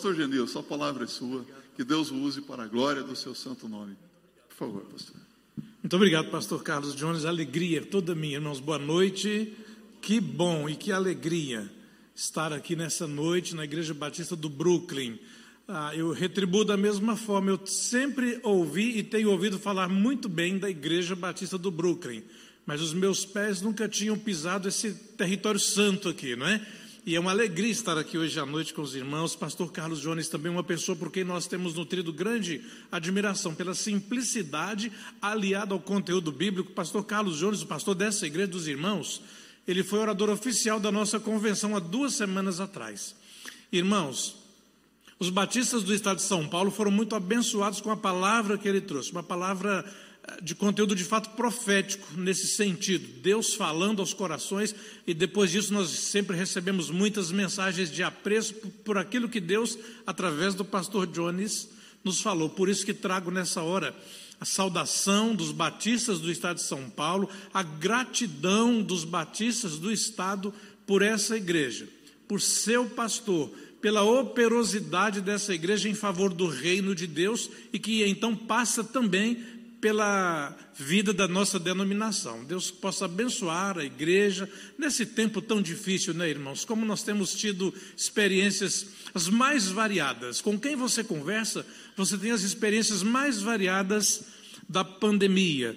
Pastor Genil, sua palavra é sua. Que Deus o use para a glória do seu santo nome. Por favor, pastor. Muito obrigado, pastor Carlos Jones. Alegria toda minha, irmãos. Boa noite. Que bom e que alegria estar aqui nessa noite na Igreja Batista do Brooklyn. Ah, eu retribuo da mesma forma. Eu sempre ouvi e tenho ouvido falar muito bem da Igreja Batista do Brooklyn, mas os meus pés nunca tinham pisado esse território santo aqui, não é? E é uma alegria estar aqui hoje à noite com os irmãos. Pastor Carlos Jones também uma pessoa por quem nós temos nutrido grande admiração pela simplicidade aliada ao conteúdo bíblico. Pastor Carlos Jones, o pastor dessa igreja dos irmãos, ele foi orador oficial da nossa convenção há duas semanas atrás. Irmãos, os batistas do estado de São Paulo foram muito abençoados com a palavra que ele trouxe, uma palavra de conteúdo de fato profético nesse sentido, Deus falando aos corações, e depois disso nós sempre recebemos muitas mensagens de apreço por aquilo que Deus, através do pastor Jones, nos falou. Por isso que trago nessa hora a saudação dos batistas do estado de São Paulo, a gratidão dos batistas do estado por essa igreja, por seu pastor, pela operosidade dessa igreja em favor do reino de Deus e que então passa também pela vida da nossa denominação. Deus possa abençoar a igreja nesse tempo tão difícil, né, irmãos? Como nós temos tido experiências as mais variadas. Com quem você conversa, você tem as experiências mais variadas da pandemia.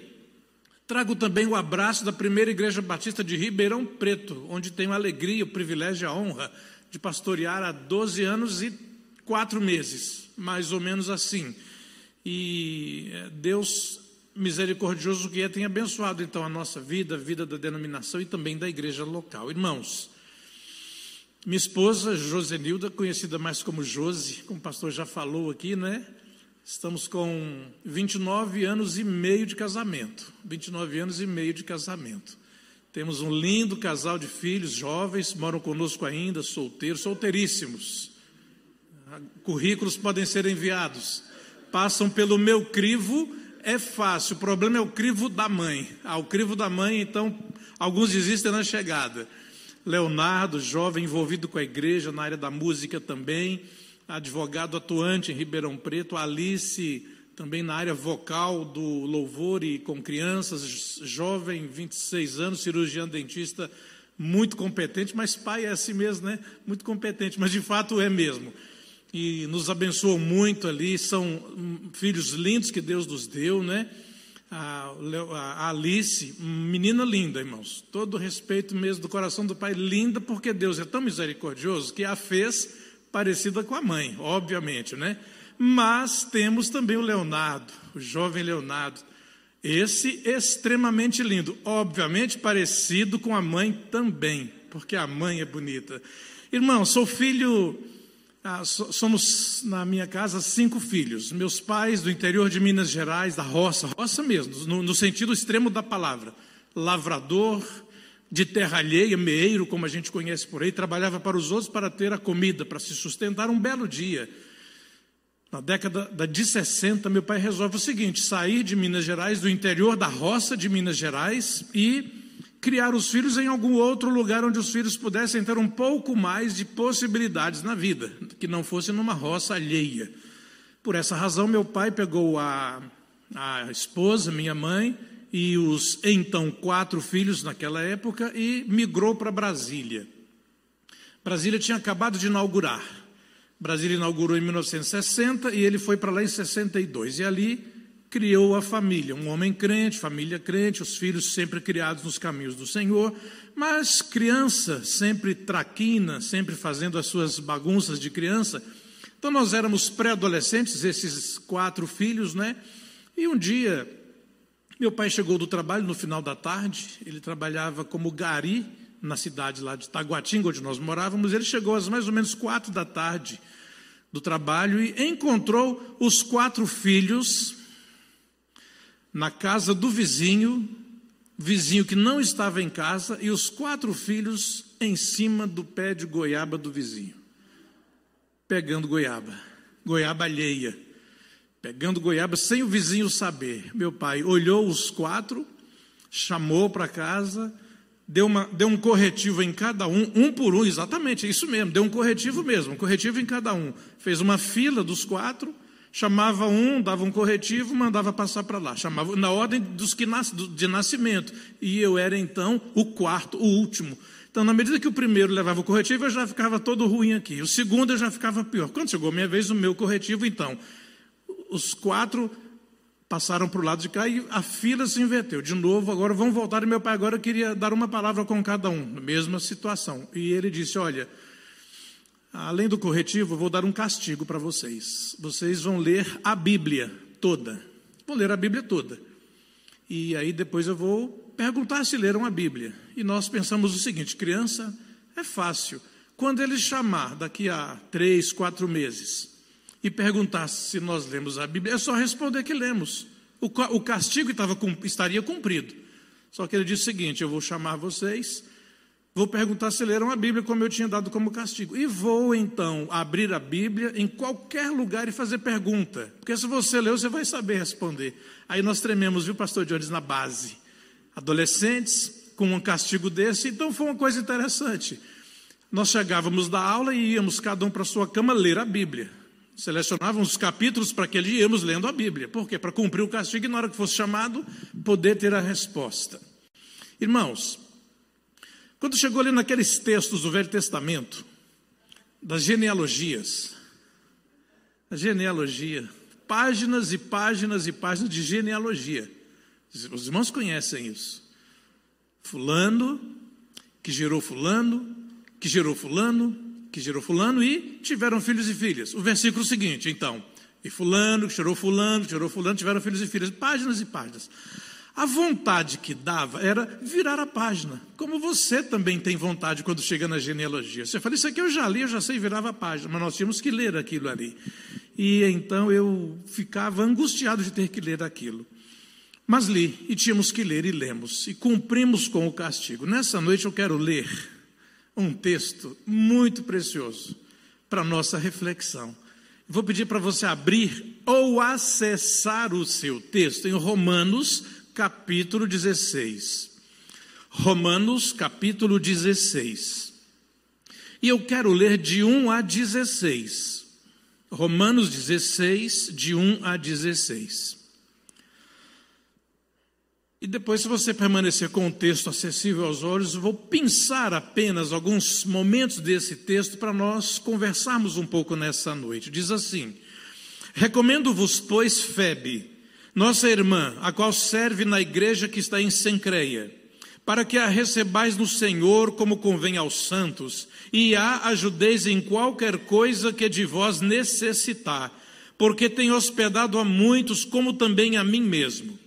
Trago também o abraço da primeira igreja batista de Ribeirão Preto, onde tenho a alegria, o privilégio e a honra de pastorear há 12 anos e quatro meses, mais ou menos assim. E é, Deus misericordioso que é tem abençoado então a nossa vida, a vida da denominação e também da igreja local. Irmãos, minha esposa Josenilda, conhecida mais como Jose, como o pastor já falou aqui, né? Estamos com 29 anos e meio de casamento. 29 anos e meio de casamento. Temos um lindo casal de filhos jovens, moram conosco ainda, solteiros, solteiríssimos. Currículos podem ser enviados passam pelo meu crivo, é fácil. O problema é o crivo da mãe. Ah, o crivo da mãe, então, alguns desistem na chegada. Leonardo, jovem envolvido com a igreja, na área da música também, advogado atuante em Ribeirão Preto, Alice, também na área vocal do louvor e com crianças, jovem, 26 anos, cirurgião dentista, muito competente, mas pai é assim mesmo, né? Muito competente, mas de fato é mesmo e nos abençoou muito ali. São filhos lindos que Deus nos deu, né? A, Alice, menina linda, irmãos. Todo respeito mesmo do coração do pai, linda, porque Deus é tão misericordioso que a fez parecida com a mãe, obviamente, né? Mas temos também o Leonardo, o jovem Leonardo. Esse extremamente lindo, obviamente parecido com a mãe também, porque a mãe é bonita. Irmão, sou filho ah, somos, na minha casa, cinco filhos. Meus pais do interior de Minas Gerais, da roça, roça mesmo, no, no sentido extremo da palavra. Lavrador, de terra alheia, meeiro, como a gente conhece por aí, trabalhava para os outros para ter a comida, para se sustentar um belo dia. Na década de 60, meu pai resolve o seguinte: sair de Minas Gerais, do interior da roça de Minas Gerais, e criar os filhos em algum outro lugar onde os filhos pudessem ter um pouco mais de possibilidades na vida, que não fosse numa roça alheia. Por essa razão, meu pai pegou a, a esposa, minha mãe, e os então quatro filhos naquela época e migrou para Brasília. Brasília tinha acabado de inaugurar. Brasília inaugurou em 1960 e ele foi para lá em 62. E ali criou a família, um homem crente, família crente, os filhos sempre criados nos caminhos do Senhor, mas criança sempre traquina, sempre fazendo as suas bagunças de criança. Então nós éramos pré-adolescentes, esses quatro filhos, né? E um dia meu pai chegou do trabalho no final da tarde, ele trabalhava como gari na cidade lá de Taguatinga, onde nós morávamos, ele chegou às mais ou menos quatro da tarde do trabalho e encontrou os quatro filhos na casa do vizinho, vizinho que não estava em casa, e os quatro filhos em cima do pé de goiaba do vizinho, pegando goiaba, goiaba alheia, pegando goiaba sem o vizinho saber. Meu pai olhou os quatro, chamou para casa, deu, uma, deu um corretivo em cada um, um por um, exatamente, é isso mesmo, deu um corretivo mesmo, um corretivo em cada um. Fez uma fila dos quatro, chamava um, dava um corretivo, mandava passar para lá, chamava na ordem dos que nas, de nascimento. E eu era então o quarto, o último. Então, na medida que o primeiro levava o corretivo, eu já ficava todo ruim aqui. O segundo eu já ficava pior. Quando chegou a minha vez, o meu corretivo, então, os quatro passaram para o lado de cá e a fila se inverteu. De novo, agora vamos voltar. E meu pai agora queria dar uma palavra com cada um, mesma situação. E ele disse: Olha, além do corretivo, vou dar um castigo para vocês. Vocês vão ler a Bíblia toda. Vou ler a Bíblia toda. E aí depois eu vou perguntar se leram a Bíblia. E nós pensamos o seguinte: criança é fácil. Quando ele chamar daqui a três, quatro meses e perguntar se nós lemos a Bíblia, é só responder que lemos. O, castigo estava, estaria cumprido. Só que ele disse o seguinte: eu vou chamar vocês, vou perguntar se leram a Bíblia como eu tinha dado como castigo. E vou então abrir a Bíblia em qualquer lugar e fazer pergunta. Porque se você leu, você vai saber responder. Aí nós trememos, viu, pastor Jones, na base. Adolescentes com um castigo desse, então foi uma coisa interessante. Nós chegávamos da aula e íamos cada um para sua cama ler a Bíblia selecionávamos os capítulos para que ele íamos lendo a Bíblia. Por quê? Para cumprir o castigo e na hora que fosse chamado, poder ter a resposta. Irmãos, quando chegou ali naqueles textos do Velho Testamento, das genealogias, a genealogia, páginas e páginas e páginas de genealogia. Os irmãos conhecem isso. Fulano, que gerou Fulano, que gerou Fulano, que gerou fulano e tiveram filhos e filhas. O versículo seguinte, então, e fulano, que gerou fulano, que gerou fulano, tiveram filhos e filhas, páginas e páginas. A vontade que dava era virar a página, como você também tem vontade quando chega na genealogia. Você fala, isso aqui eu já li, eu já sei, virava a página, mas nós tínhamos que ler aquilo ali. E então eu ficava angustiado de ter que ler aquilo. Mas li, e tínhamos que ler, e lemos, e cumprimos com o castigo. Nessa noite eu quero ler um texto muito precioso para nossa reflexão. Vou pedir para você abrir ou acessar o seu texto em Romanos, capítulo 16. Romanos, capítulo 16. E eu quero ler de 1 a 16. Romanos 16, de 1 a 16. E depois, se você permanecer com o texto acessível aos olhos, vou pensar apenas alguns momentos desse texto para nós conversarmos um pouco nessa noite. Diz assim: Recomendo-vos, pois, Febe, nossa irmã, a qual serve na igreja que está em Sencreia, para que a recebais no Senhor como convém aos santos, e a ajudeis em qualquer coisa que de vós necessitar, porque tem hospedado a muitos, como também a mim mesmo.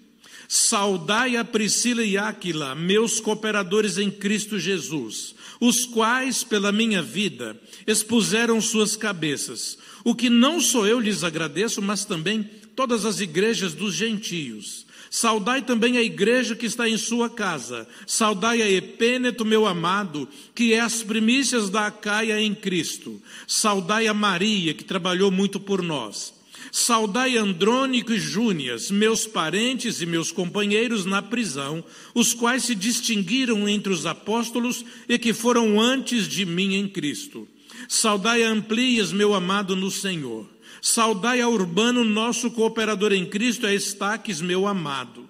Saudai a Priscila e Áquila, meus cooperadores em Cristo Jesus, os quais, pela minha vida, expuseram suas cabeças. O que não sou eu lhes agradeço, mas também todas as igrejas dos gentios. Saudai também a igreja que está em sua casa. Saudai a Epêneto, meu amado, que é as primícias da Acaia em Cristo. Saudai a Maria, que trabalhou muito por nós. Saudai Andrônico e Júnias, meus parentes e meus companheiros na prisão, os quais se distinguiram entre os apóstolos e que foram antes de mim em Cristo. Saudai a Amplias, meu amado no Senhor. Saudai a Urbano, nosso cooperador em Cristo, a Estaques, meu amado.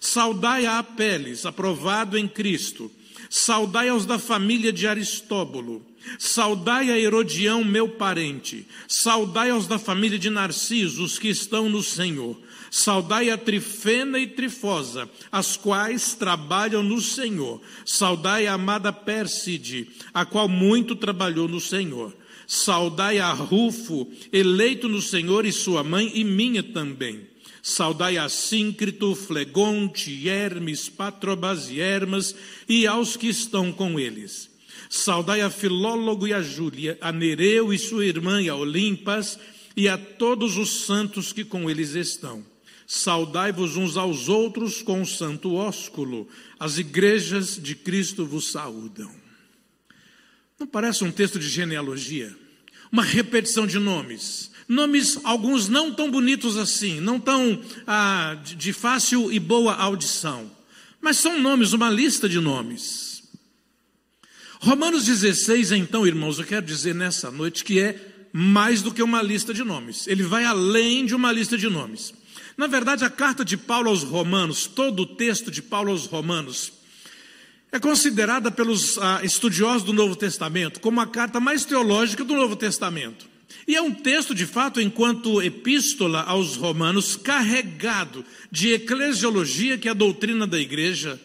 Saudai a Apeles, aprovado em Cristo. Saudai aos da família de Aristóbulo. Saudai a Herodião, meu parente. Saudai aos da família de Narciso, os que estão no Senhor. Saudai a Trifena e Trifosa, as quais trabalham no Senhor. Saudai a amada Pérside, a qual muito trabalhou no Senhor. Saudai a Rufo, eleito no Senhor, e sua mãe, e minha também. Saudai a Síncrito, Flegonte, Hermes, Patrobas e Hermas, e aos que estão com eles Saudai a Filólogo e a Júlia, a Nereu e sua irmã e a Olimpas, e a todos os santos que com eles estão. Saudai-vos uns aos outros com o santo ósculo. As igrejas de Cristo vos saúdam. Não parece um texto de genealogia? Uma repetição de nomes. Nomes, alguns não tão bonitos assim, não tão ah, de fácil e boa audição. Mas são nomes, uma lista de nomes. Romanos 16, então, irmãos, eu quero dizer nessa noite que é mais do que uma lista de nomes. Ele vai além de uma lista de nomes. Na verdade, a carta de Paulo aos Romanos, todo o texto de Paulo aos Romanos, é considerada pelos ah, estudiosos do Novo Testamento como a carta mais teológica do Novo Testamento. E é um texto, de fato, enquanto epístola aos Romanos, carregado de eclesiologia, que é a doutrina da igreja,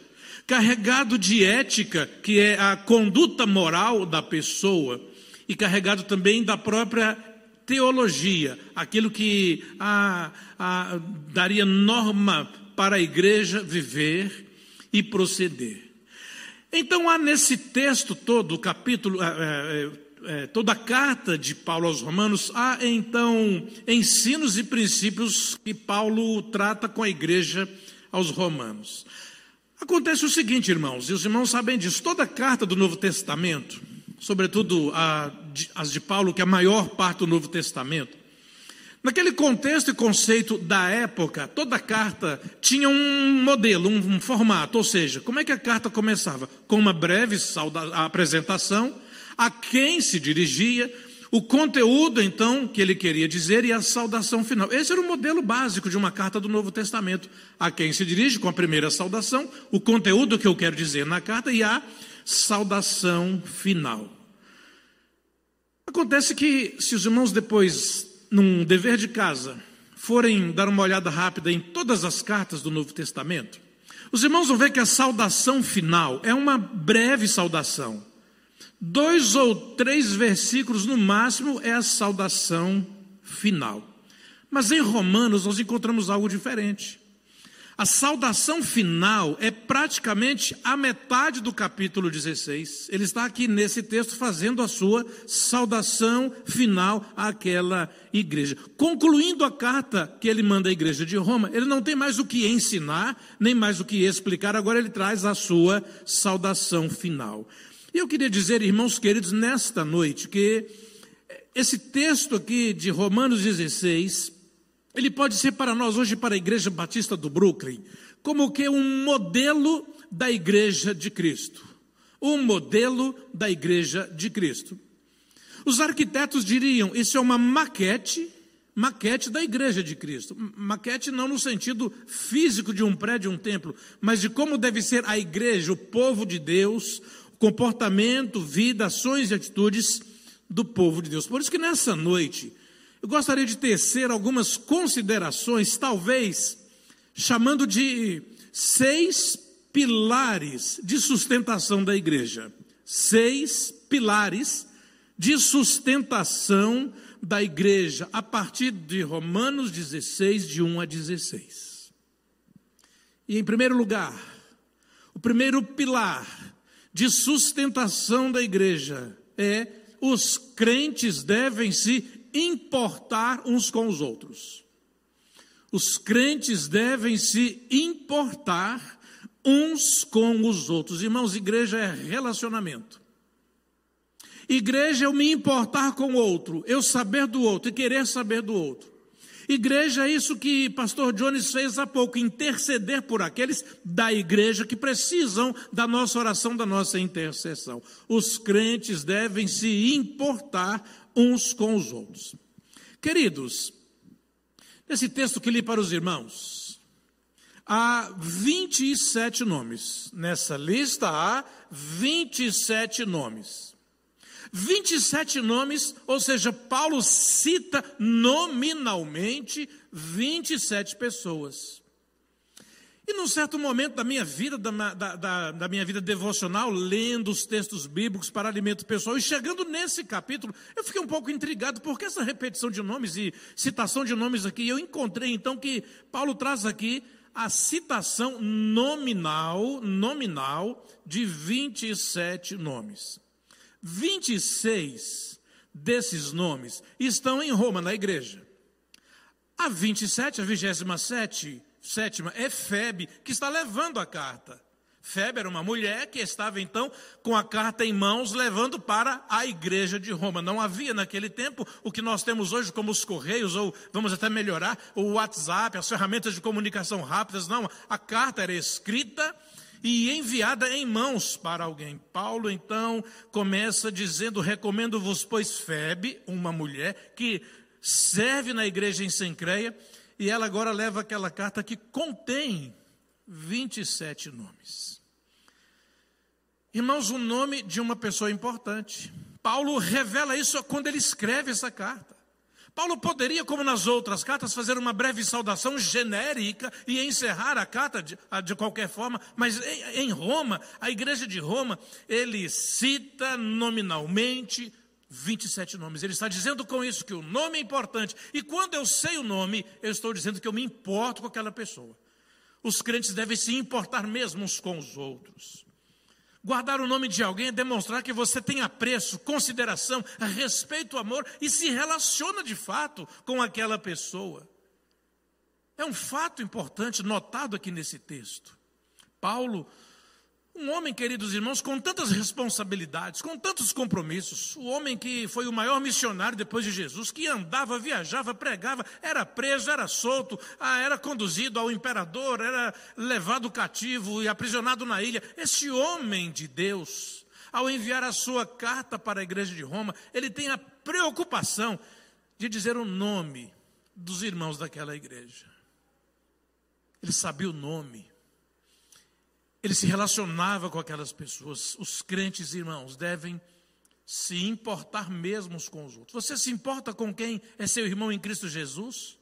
carregado de ética, que é a conduta moral da pessoa, e carregado também da própria teologia, aquilo que a, a, daria norma para a igreja viver e proceder. Então há nesse texto todo, o capítulo, é, é, toda a carta de Paulo aos Romanos, há então ensinos e princípios que Paulo trata com a igreja aos Romanos. Acontece o seguinte, irmãos, e os irmãos sabem disso, toda a carta do Novo Testamento, sobretudo a, as de Paulo, que é a maior parte do Novo Testamento, naquele contexto e conceito da época, toda carta tinha um modelo, um, formato, ou seja, como é que a carta começava? Com uma breve apresentação, a quem se dirigia, o conteúdo, então, que ele queria dizer e a saudação final. Esse era o modelo básico de uma carta do Novo Testamento. A quem se dirige com a primeira saudação, o conteúdo que eu quero dizer na carta e a saudação final. Acontece que, se os irmãos depois, num dever de casa, forem dar uma olhada rápida em todas as cartas do Novo Testamento, os irmãos vão ver que a saudação final é uma breve saudação. Dois ou três versículos no máximo é a saudação final. Mas em Romanos nós encontramos algo diferente. A saudação final é praticamente a metade do capítulo 16. Ele está aqui nesse texto fazendo a sua saudação final àquela igreja. Concluindo a carta que ele manda à igreja de Roma, ele não tem mais o que ensinar, nem mais o que explicar, agora ele traz a sua saudação final. E eu queria dizer, irmãos queridos, nesta noite, que esse texto aqui de Romanos 16, ele pode ser para nós hoje, para a Igreja Batista do Brooklyn, como que um modelo da Igreja de Cristo. Um modelo da Igreja de Cristo. Os arquitetos diriam: isso é uma maquete, maquete da Igreja de Cristo. Maquete não no sentido físico de um prédio, um templo, mas de como deve ser a igreja, o povo de Deus, comportamento, vida, ações e atitudes do povo de Deus. Por isso que nessa noite eu gostaria de tecer algumas considerações, talvez chamando de seis pilares de sustentação da igreja. Seis pilares de sustentação da igreja, a partir de Romanos 16, de 1 a 16. E em primeiro lugar, o primeiro pilar de sustentação da igreja é os crentes devem se importar uns com os outros. Os crentes devem se importar uns com os outros. Irmãos, igreja é relacionamento. Igreja é eu me importar com o outro, eu saber do outro e querer saber do outro. Igreja é isso que pastor Jones fez há pouco, interceder por aqueles da igreja que precisam da nossa oração, da nossa intercessão. Os crentes devem se importar uns com os outros. Queridos, nesse texto que li para os irmãos, há 27 nomes. Nessa lista há 27 nomes. 27 nomes, ou seja, Paulo cita nominalmente 27 pessoas. E num certo momento da minha vida, da, da, da, minha vida devocional, lendo os textos bíblicos para alimento pessoal, e chegando nesse capítulo, eu fiquei um pouco intrigado, porque essa repetição de nomes e citação de nomes aqui, eu encontrei então que Paulo traz aqui a citação nominal, nominal, de 27 nomes. 26 desses nomes estão em Roma, na igreja. A 27, a 27, sétima é Febe, que está levando a carta. Febe era uma mulher que estava então com a carta em mãos, levando para a igreja de Roma. Não havia naquele tempo o que nós temos hoje como os correios, ou vamos até melhorar, o WhatsApp, as ferramentas de comunicação rápidas. Não, a carta era escrita e enviada em mãos para alguém. Paulo então começa dizendo: Recomendo-vos, pois, Febe, uma mulher que serve na igreja em Sencreia, e ela agora leva aquela carta que contém 27 nomes. Irmãos, o nome de uma pessoa importante. Paulo revela isso quando ele escreve essa carta. Paulo poderia, como nas outras cartas, fazer uma breve saudação genérica e encerrar a carta de, de qualquer forma, mas em, em Roma, a igreja de Roma, ele cita nominalmente 27 nomes. Ele está dizendo com isso que o nome é importante. E quando eu sei o nome, eu estou dizendo que eu me importo com aquela pessoa. Os crentes devem se importar mesmo uns com os outros. Guardar o nome de alguém é demonstrar que você tem apreço, consideração, respeito, amor e se relaciona de fato com aquela pessoa. É um fato importante notado aqui nesse texto. Paulo um homem, queridos irmãos, com tantas responsabilidades, com tantos compromissos. O homem que foi o maior missionário depois de Jesus, que andava, viajava, pregava, era preso, era solto, ah, era conduzido ao imperador, era levado cativo e aprisionado na ilha. Esse homem de Deus, ao enviar a sua carta para a igreja de Roma, ele tem a preocupação de dizer o nome dos irmãos daquela igreja. Ele sabia o nome ele se relacionava com aquelas pessoas. Os crentes irmãos devem se importar mesmo com os outros. Você se importa com quem é seu irmão em Cristo Jesus?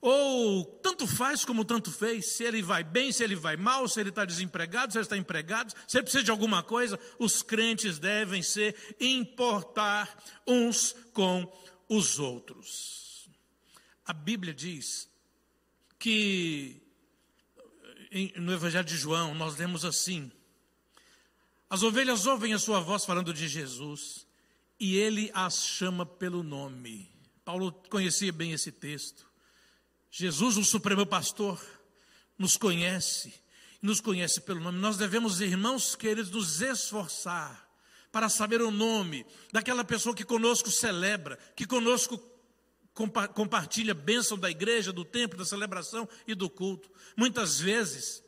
Ou tanto faz como tanto fez, se ele vai bem, se ele vai mal, se ele está desempregado, se ele está empregado, se ele precisa de alguma coisa, os crentes devem se importar uns com os outros. A Bíblia diz que no Evangelho de João, nós lemos assim: As ovelhas ouvem a sua voz falando de Jesus, e ele as chama pelo nome. Paulo conhecia bem esse texto. Jesus, o Supremo Pastor, nos conhece, nos conhece pelo nome. Nós devemos, irmãos queridos, nos esforçar para saber o nome daquela pessoa que conosco celebra, que conosco compa compartilha bênção da igreja, do templo, da celebração e do culto. Muitas vezes,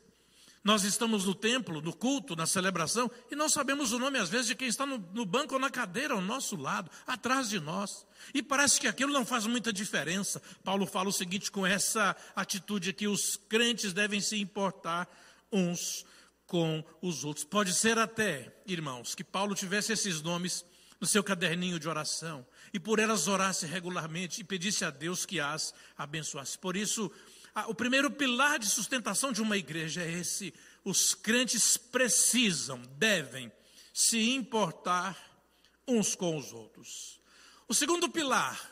nós estamos no templo, no culto, na celebração, e não sabemos o nome, às vezes, de quem está no, no, banco ou na cadeira ao nosso lado, atrás de nós. E parece que aquilo não faz muita diferença. Paulo fala o seguinte com essa atitude que os crentes devem se importar uns com os outros. Pode ser até, irmãos, que Paulo tivesse esses nomes no seu caderninho de oração e por elas orasse regularmente e pedisse a Deus que as abençoasse. Por isso, o primeiro pilar de sustentação de uma igreja é esse: os crentes precisam, devem se importar uns com os outros. O segundo pilar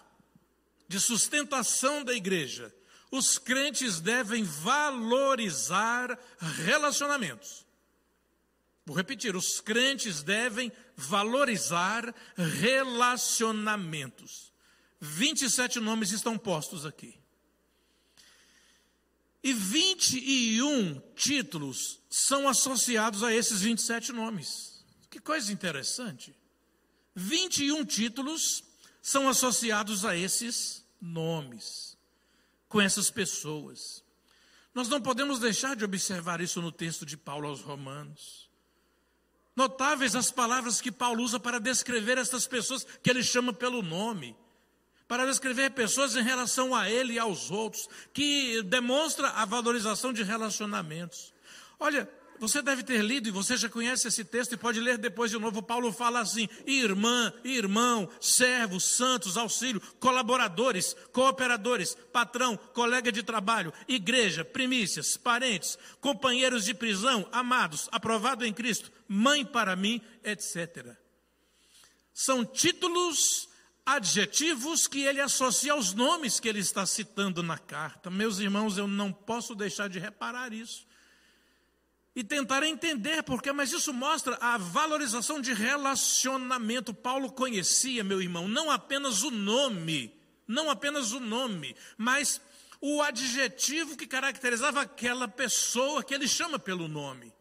de sustentação da igreja, os crentes devem valorizar relacionamentos. Vou repetir: os crentes devem valorizar relacionamentos. 27 nomes estão postos aqui. E 21 títulos são associados a esses 27 nomes. Que coisa interessante. 21 títulos são associados a esses nomes, com essas pessoas. Nós não podemos deixar de observar isso no texto de Paulo aos Romanos. Notáveis as palavras que Paulo usa para descrever estas pessoas que ele chama pelo nome, para descrever pessoas em relação a ele e aos outros, que demonstra a valorização de relacionamentos. Olha, você deve ter lido e você já conhece esse texto e pode ler depois de novo. Paulo fala assim: irmã, irmão, servos, santos, auxílio, colaboradores, cooperadores, patrão, colega de trabalho, igreja, primícias, parentes, companheiros de prisão, amados, aprovado em Cristo, mãe para mim, etc. São títulos adjetivos que ele associa aos nomes que ele está citando na carta. Meus irmãos, eu não posso deixar de reparar isso e tentar entender porque, mas isso mostra a valorização de relacionamento. Paulo conhecia, meu irmão, não apenas o nome, não apenas o nome, mas o adjetivo que caracterizava aquela pessoa que ele chama pelo nome.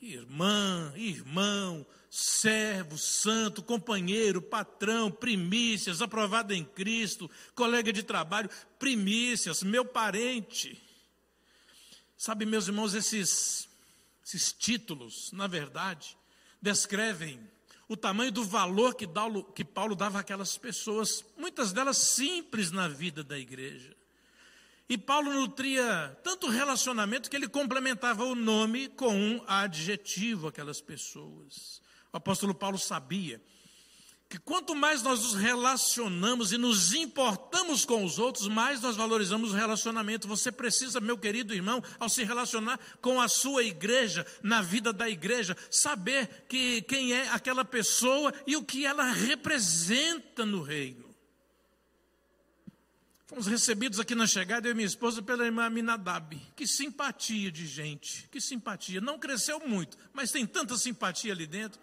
Irmã, irmão, servo, santo, companheiro, patrão, primícias, aprovado em Cristo, colega de trabalho, primícias, meu parente. Sabe, meus irmãos, esses esses títulos, na verdade, descrevem o tamanho do valor que Paulo dava àquelas pessoas, muitas delas simples na vida da igreja. E Paulo nutria tanto relacionamento que ele complementava o nome com um adjetivo aquelas pessoas. O apóstolo Paulo sabia que quanto mais nós nos relacionamos e nos importamos com os outros, mais nós valorizamos o relacionamento. Você precisa, meu querido irmão, ao se relacionar com a sua igreja, na vida da igreja, saber que quem é aquela pessoa e o que ela representa no reino. Fomos recebidos aqui na chegada, eu e minha esposa, pela irmã Minadab. Que simpatia de gente, que simpatia. Não cresceu muito, mas tem tanta simpatia ali dentro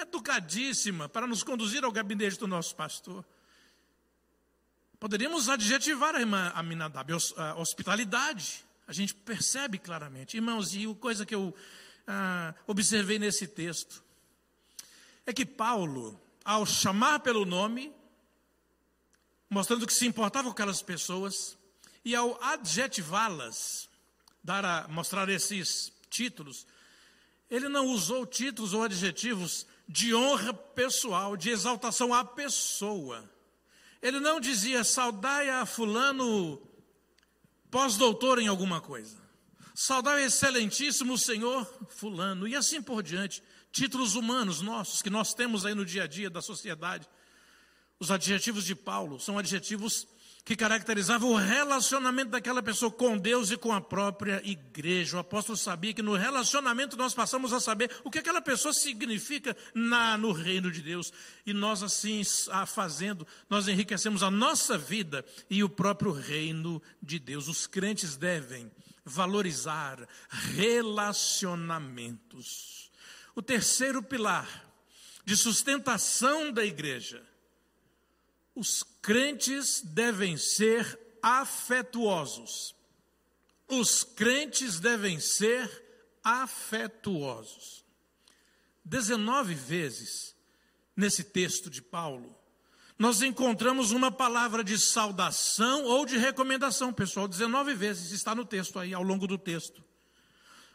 educadíssima para nos conduzir ao gabinete do nosso pastor. Poderíamos adjetivar a irmã Aminadab, a hospitalidade. A gente percebe claramente. Irmãos, e coisa que eu ah, observei nesse texto é que Paulo, ao chamar pelo nome, mostrando que se importava com aquelas pessoas, e ao adjetivá-las, dar a, mostrar esses títulos, ele não usou títulos ou adjetivos de honra pessoal, de exaltação à pessoa. Ele não dizia saudai a fulano pós-doutor em alguma coisa. Saudai excelentíssimo senhor fulano e assim por diante. Títulos humanos nossos que nós temos aí no dia a dia da sociedade. Os adjetivos de Paulo são adjetivos que caracterizava o relacionamento daquela pessoa com Deus e com a própria igreja. O apóstolo sabia que no relacionamento nós passamos a saber o que aquela pessoa significa na, no reino de Deus. E nós, assim, a fazendo, nós enriquecemos a nossa vida e o próprio reino de Deus. Os crentes devem valorizar relacionamentos. O terceiro pilar de sustentação da igreja os crentes devem ser afetuosos. Os crentes devem ser afetuosos. 19 vezes nesse texto de Paulo, nós encontramos uma palavra de saudação ou de recomendação, pessoal. 19 vezes está no texto aí, ao longo do texto.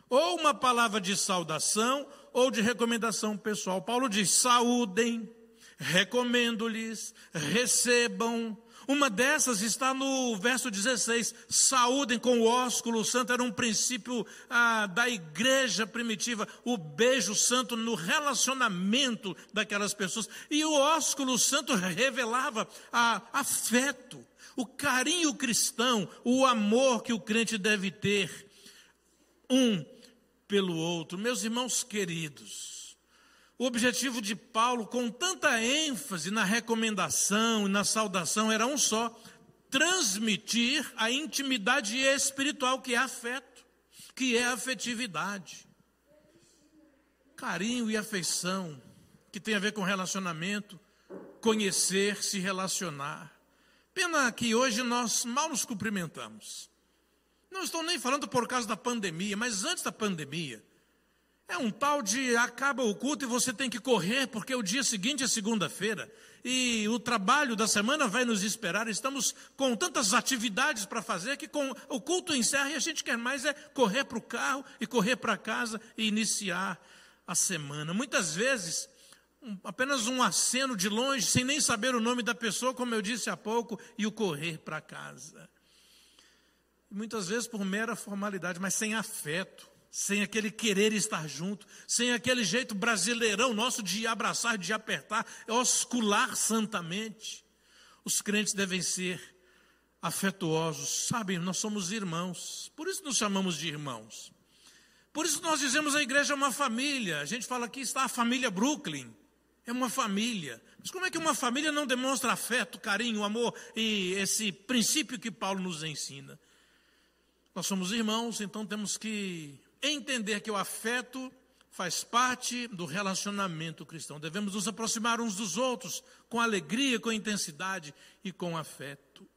Ou uma palavra de saudação ou de recomendação pessoal. Paulo diz: saúdem, recomendo-lhes, recebam. Uma dessas está no verso 16: saúdem com o ósculo santo, era um princípio ah, da igreja primitiva, o beijo santo no relacionamento daquelas pessoas. E o ósculo santo revelava ah, afeto, o carinho cristão, o amor que o crente deve ter um pelo outro. Meus irmãos queridos, o objetivo de Paulo, com tanta ênfase na recomendação e na saudação, era um só: transmitir a intimidade espiritual que é afeto, que é afetividade. Carinho e afeição, que tem a ver com relacionamento, conhecer, se relacionar. Pena que hoje nós mal nos cumprimentamos. Não estou nem falando por causa da pandemia, mas antes da pandemia. É um tal de acaba o culto e você tem que correr, porque o dia seguinte é segunda-feira. E o trabalho da semana vai nos esperar. Estamos com tantas atividades para fazer que com o culto encerra e a gente quer mais é correr para o carro e correr para casa e iniciar a semana. Muitas vezes, apenas um aceno de longe, sem nem saber o nome da pessoa, como eu disse há pouco, e o correr para casa. Muitas vezes por mera formalidade, mas sem afeto sem aquele querer estar junto, sem aquele jeito brasileirão nosso de abraçar, de apertar, oscular santamente. Os crentes devem ser afetuosos, sabem, nós somos irmãos, por isso nos chamamos de irmãos. Por isso nós dizemos a igreja é uma família. A gente fala aqui está a família Brooklyn. É uma família. Mas como é que uma família não demonstra afeto, carinho, amor e esse princípio que Paulo nos ensina? Nós somos irmãos, então temos que entender que o afeto faz parte do relacionamento cristão. Devemos nos aproximar uns dos outros com alegria, com intensidade e com afeto.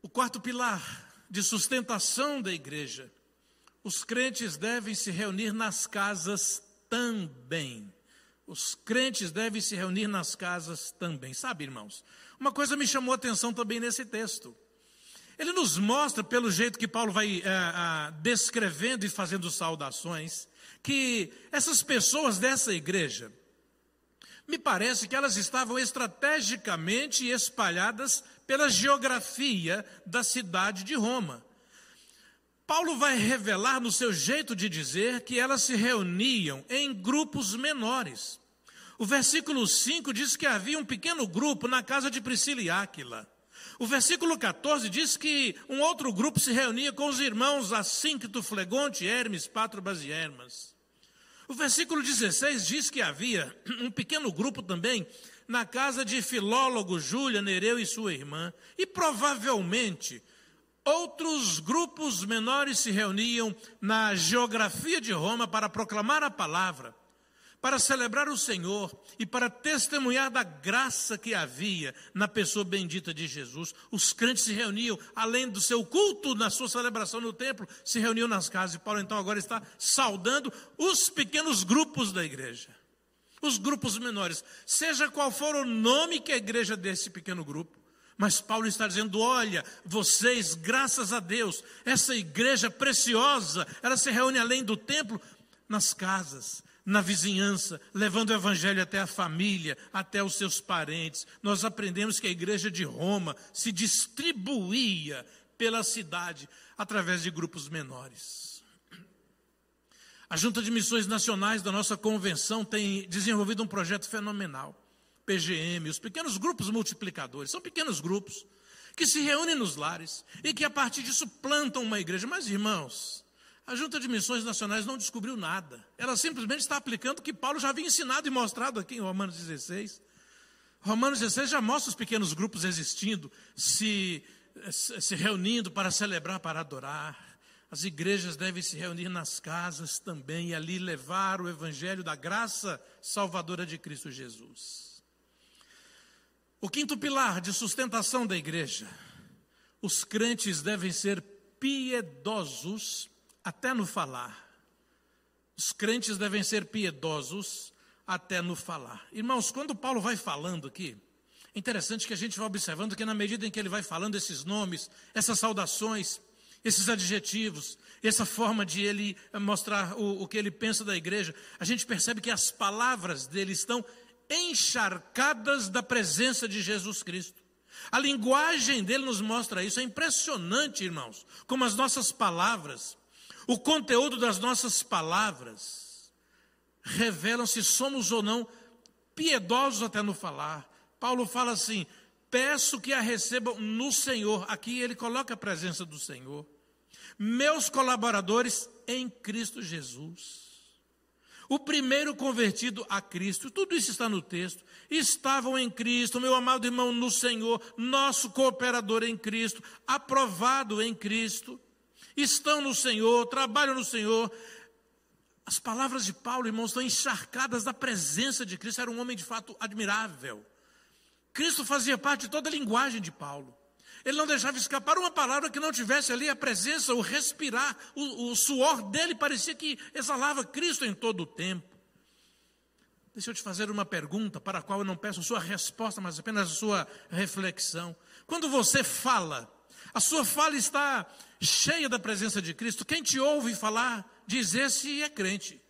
O quarto pilar de sustentação da igreja, os crentes devem se reunir nas casas também. Os crentes devem se reunir nas casas também. Sabe, irmãos, uma coisa me chamou a atenção também nesse texto ele nos mostra, pelo jeito que Paulo vai é, descrevendo e fazendo saudações, que essas pessoas dessa igreja, me parece que elas estavam estrategicamente espalhadas pela geografia da cidade de Roma. Paulo vai revelar no seu jeito de dizer que elas se reuniam em grupos menores. O versículo 5 diz que havia um pequeno grupo na casa de Priscila e Áquila. O versículo 14 diz que um outro grupo se reunia com os irmãos Assíncto, Flegonte, Hermes, Patrobas e Hermas. O versículo 16 diz que havia um pequeno grupo também na casa de Filólogo, Júlia, Nereu e sua irmã, e provavelmente outros grupos menores se reuniam na geografia de Roma para proclamar a palavra para celebrar o Senhor e para testemunhar da graça que havia na pessoa bendita de Jesus. Os crentes se reuniam, além do seu culto, na sua celebração no templo, se reuniam nas casas. E Paulo então agora está saudando os pequenos grupos da igreja. Os grupos menores, seja qual for o nome que a igreja desse pequeno grupo. Mas Paulo está dizendo: olha, vocês, graças a Deus, essa igreja preciosa, ela se reúne além do templo, nas casas, na vizinhança, levando o evangelho até a família, até os seus parentes. Nós aprendemos que a igreja de Roma se distribuía pela cidade através de grupos menores. A Junta de Missões Nacionais da nossa convenção tem desenvolvido um projeto fenomenal. PGM, os pequenos grupos multiplicadores, são pequenos grupos que se reúnem nos lares e que a partir disso plantam uma igreja. Mas, irmãos, a Junta de Missões Nacionais não descobriu nada. Ela simplesmente está aplicando o que Paulo já havia ensinado e mostrado aqui em Romanos 16. Romanos 16 já mostra os pequenos grupos existindo, se, se reunindo para celebrar, para adorar. As igrejas devem se reunir nas casas também e ali levar o evangelho da graça salvadora de Cristo Jesus. O quinto pilar de sustentação da igreja: os crentes devem ser piedosos até no falar. Os crentes devem ser piedosos até no falar. Irmãos, quando Paulo vai falando aqui, é interessante que a gente vai observando que na medida em que ele vai falando esses nomes, essas saudações, esses adjetivos, essa forma de ele mostrar o, o que ele pensa da igreja, a gente percebe que as palavras dele estão encharcadas da presença de Jesus Cristo. A linguagem dele nos mostra isso. É impressionante, irmãos, como as nossas palavras, o conteúdo das nossas palavras revelam se somos ou não piedosos até no falar. Paulo fala assim: peço que a recebam no Senhor. Aqui ele coloca a presença do Senhor. Meus colaboradores em Cristo Jesus. O primeiro convertido a Cristo, tudo isso está no texto. Estavam em Cristo, meu amado irmão, no Senhor, nosso cooperador em Cristo, aprovado em Cristo estão no Senhor, trabalham no Senhor. As palavras de Paulo, irmãos, estão encharcadas da presença de Cristo. Era um homem de fato admirável. Cristo fazia parte de toda a linguagem de Paulo. Ele não deixava escapar uma palavra que não tivesse ali a presença, o respirar, o, o suor dele parecia que exalava Cristo em todo o tempo. Deixa eu te fazer uma pergunta para a qual eu não peço a sua resposta, mas apenas a sua reflexão. Quando você fala, a sua fala está cheia da presença de Cristo. Quem te ouve falar, diz: esse é crente.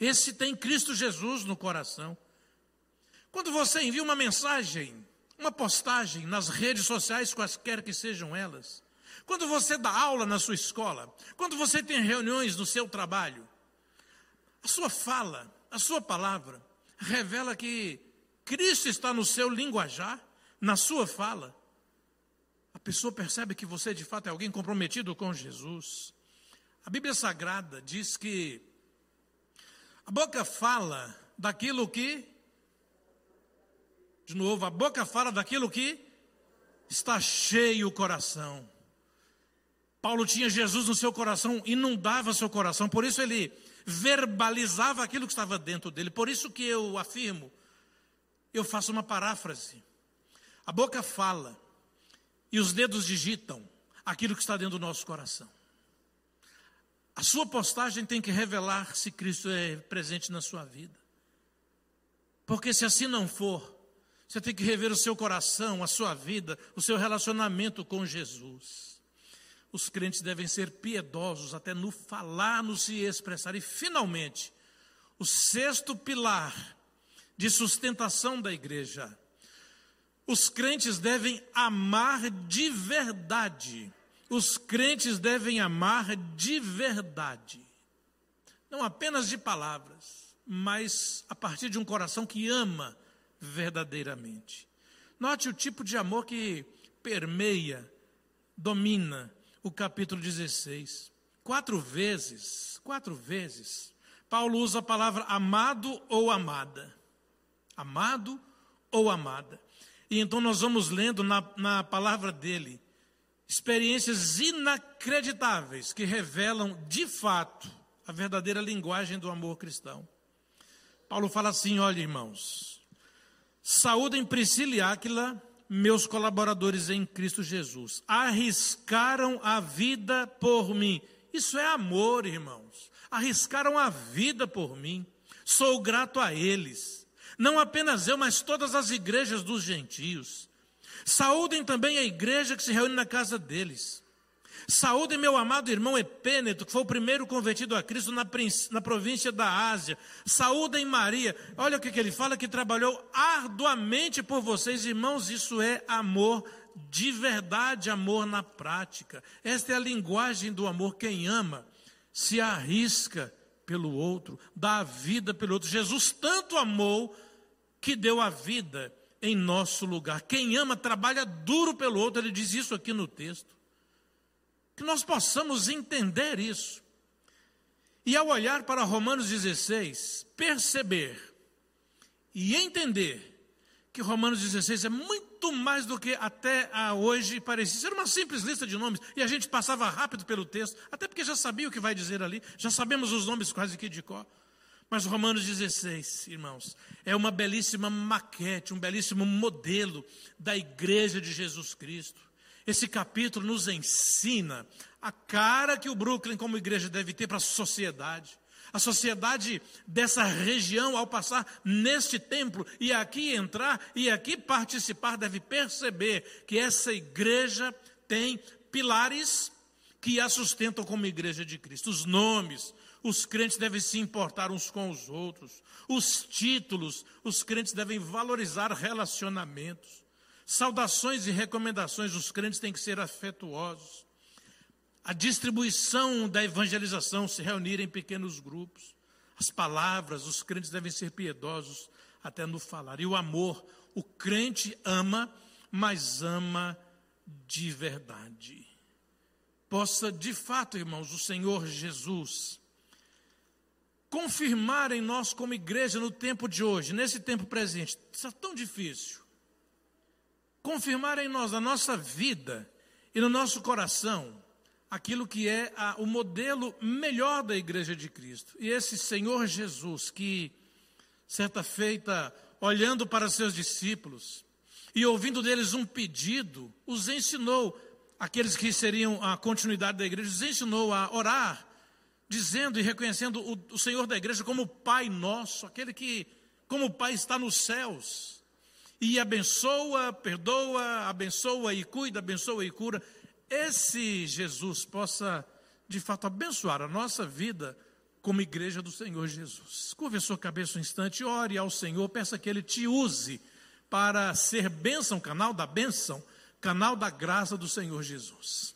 Esse tem Cristo Jesus no coração. Quando você envia uma mensagem, uma postagem nas redes sociais, quaisquer que sejam elas, quando você dá aula na sua escola, quando você tem reuniões no seu trabalho, a sua fala, a sua palavra, revela que Cristo está no seu linguajar, na sua fala a pessoa percebe que você de fato é alguém comprometido com Jesus. A Bíblia Sagrada diz que a boca fala daquilo que, de novo, a boca fala daquilo que está cheio o coração. Paulo tinha Jesus no seu coração, inundava seu coração, por isso ele verbalizava aquilo que estava dentro dele. Por isso que eu afirmo, eu faço uma paráfrase. A boca fala, e os dedos digitam aquilo que está dentro do nosso coração. A sua postagem tem que revelar se Cristo é presente na sua vida. Porque se assim não for, Você tem que rever o seu coração, a sua vida, o seu relacionamento com Jesus. Os crentes devem ser piedosos até no falar, no se expressar. E, finalmente, o sexto pilar de sustentação da igreja. Os crentes devem amar de verdade. Os crentes devem amar de verdade. Não apenas de palavras, mas a partir de um coração que ama verdadeiramente. Note o tipo de amor que permeia, domina o capítulo 16. Quatro vezes, quatro vezes, Paulo usa a palavra amado ou amada. Amado ou amada. E então nós vamos lendo na, na palavra dele experiências inacreditáveis que revelam de fato a verdadeira linguagem do amor cristão. Paulo fala assim: olha, irmãos, Saúdem Priscila e Áquila, meus colaboradores em Cristo Jesus. Arriscaram a vida por mim. Isso é amor, irmãos. Arriscaram a vida por mim. Sou grato a eles. Não apenas eu, mas todas as igrejas dos gentios. Saúdem também a igreja que se reúne na casa deles. Saúde meu amado irmão Epêneto, que foi o primeiro convertido a Cristo na, na província da Ásia. Saúdem Maria. Olha o que, que ele fala, que trabalhou arduamente por vocês, irmãos. Isso é amor de verdade, amor na prática. Esta é a linguagem do amor. Quem ama se arrisca pelo outro, dá a vida pelo outro. Jesus tanto amou que deu a vida em nosso lugar. Quem ama trabalha duro pelo outro. Ele diz isso aqui no texto que nós possamos entender isso. E ao olhar para Romanos 16, perceber e entender que Romanos 16 é muito mais do que até hoje parecia ser uma simples lista de nomes, e a gente passava rápido pelo texto, até porque já sabia o que vai dizer ali, já sabemos os nomes quase que de cor. Mas Romanos 16, irmãos, é uma belíssima maquete, um belíssimo modelo da igreja de Jesus Cristo. Esse capítulo nos ensina a cara que o Brooklyn, como igreja, deve ter para a sociedade. A sociedade dessa região, ao passar neste templo e aqui entrar e aqui participar, deve perceber que essa igreja tem pilares que a sustentam como igreja de Cristo. Os nomes, os crentes devem se importar uns com os outros. Os títulos, os crentes devem valorizar relacionamentos. Saudações e recomendações, os crentes têm que ser afetuosos. A distribuição da evangelização, se reunir em pequenos grupos. As palavras, os crentes devem ser piedosos até no falar. E o amor, o crente ama, mas ama de verdade. Possa, de fato, irmãos, o Senhor Jesus confirmar em nós como igreja no tempo de hoje, nesse tempo presente. Isso é tão difícil confirmar em nós, na nossa vida e no nosso coração, aquilo que é a, o modelo melhor da igreja de Cristo. E esse Senhor Jesus, que, certa feita, olhando para seus discípulos e ouvindo deles um pedido, os ensinou, aqueles que seriam a continuidade da igreja, os ensinou a orar, dizendo e reconhecendo o, o Senhor da igreja como Pai nosso, aquele que, como Pai, está nos céus e abençoa, perdoa, abençoa e cuida, abençoa e cura. Esse Jesus possa, de fato, abençoar a nossa vida como igreja do Senhor Jesus. Curve a sua cabeça um instante, ore ao Senhor, peça que Ele te use para ser bênção, canal da bênção, canal da graça do Senhor Jesus.